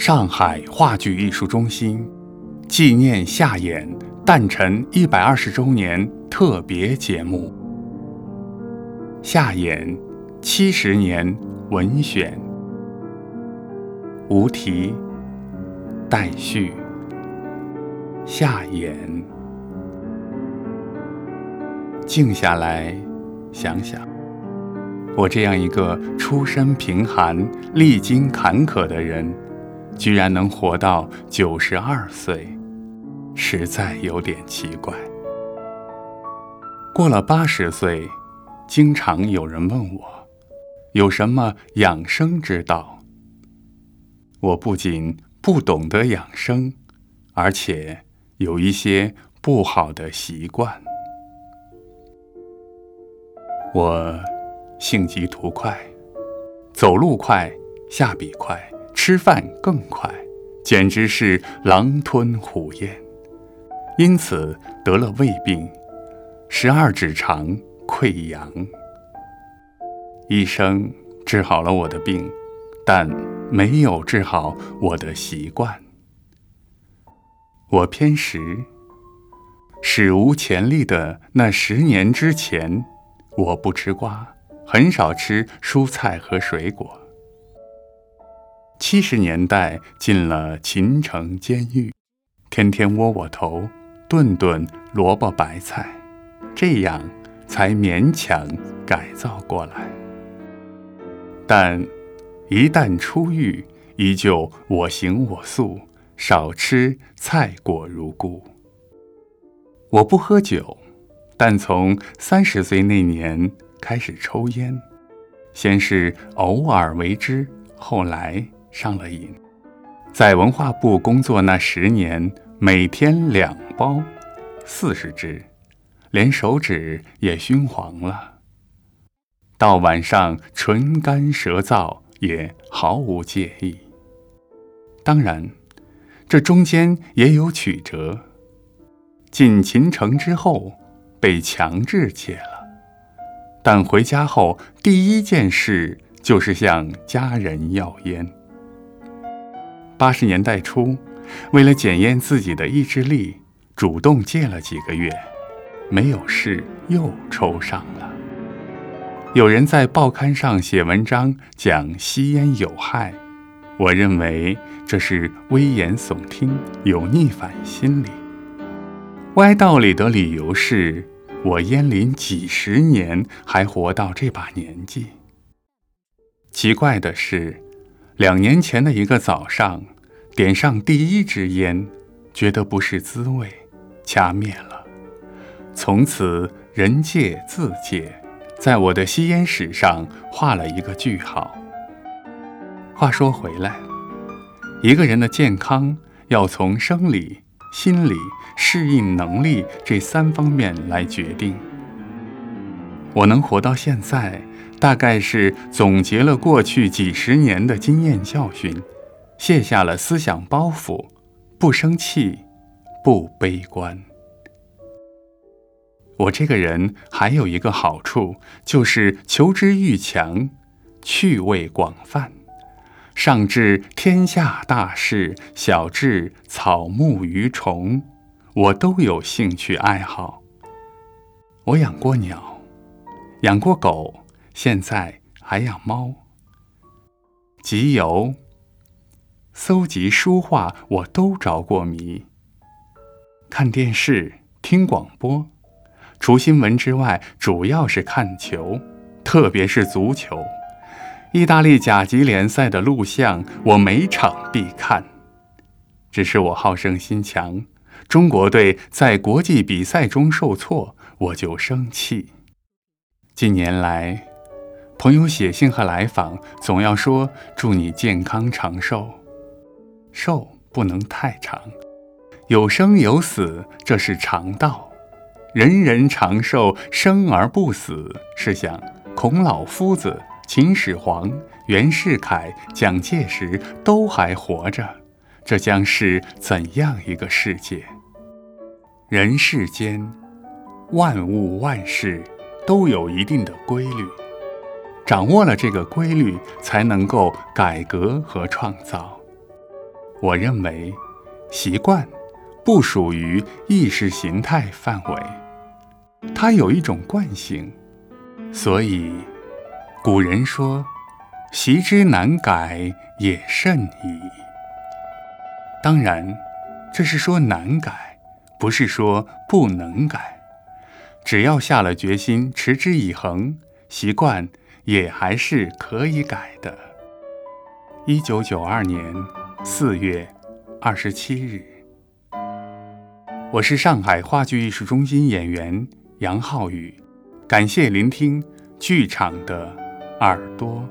上海话剧艺术中心纪念夏衍诞辰一百二十周年特别节目《夏衍七十年文选》，无题，待续。夏衍，静下来想想，我这样一个出身贫寒、历经坎坷的人。居然能活到九十二岁，实在有点奇怪。过了八十岁，经常有人问我，有什么养生之道？我不仅不懂得养生，而且有一些不好的习惯。我性急图快，走路快，下笔快。吃饭更快，简直是狼吞虎咽，因此得了胃病，十二指肠溃疡。医生治好了我的病，但没有治好我的习惯。我偏食，史无前例的那十年之前，我不吃瓜，很少吃蔬菜和水果。七十年代进了秦城监狱，天天窝窝头，顿顿萝卜白菜，这样才勉强改造过来。但一旦出狱，依旧我行我素，少吃菜果如故。我不喝酒，但从三十岁那年开始抽烟，先是偶尔为之，后来。上了瘾，在文化部工作那十年，每天两包，四十支，连手指也熏黄了。到晚上唇干舌燥，也毫无介意。当然，这中间也有曲折。进秦城之后，被强制戒了，但回家后第一件事就是向家人要烟。八十年代初，为了检验自己的意志力，主动戒了几个月，没有事又抽上了。有人在报刊上写文章讲吸烟有害，我认为这是危言耸听，有逆反心理。歪道理的理由是我烟龄几十年还活到这把年纪。奇怪的是。两年前的一个早上，点上第一支烟，觉得不是滋味，掐灭了。从此人戒自戒，在我的吸烟史上画了一个句号。话说回来，一个人的健康要从生理、心理、适应能力这三方面来决定。我能活到现在。大概是总结了过去几十年的经验教训，卸下了思想包袱，不生气，不悲观。我这个人还有一个好处，就是求知欲强，趣味广泛，上至天下大事，小至草木鱼虫，我都有兴趣爱好。我养过鸟，养过狗。现在还养猫、集邮、搜集书画，我都着过迷。看电视、听广播，除新闻之外，主要是看球，特别是足球。意大利甲级联赛的录像，我每场必看。只是我好胜心强，中国队在国际比赛中受挫，我就生气。近年来。朋友写信和来访，总要说祝你健康长寿，寿不能太长，有生有死，这是常道。人人长寿，生而不死，是想孔老夫子、秦始皇、袁世凯、蒋介石都还活着，这将是怎样一个世界？人世间，万物万事都有一定的规律。掌握了这个规律，才能够改革和创造。我认为，习惯不属于意识形态范围，它有一种惯性，所以古人说：“习之难改也甚矣。”当然，这是说难改，不是说不能改。只要下了决心，持之以恒，习惯也还是可以改的。一九九二年四月二十七日，我是上海话剧艺术中心演员杨浩宇，感谢聆听剧场的耳朵。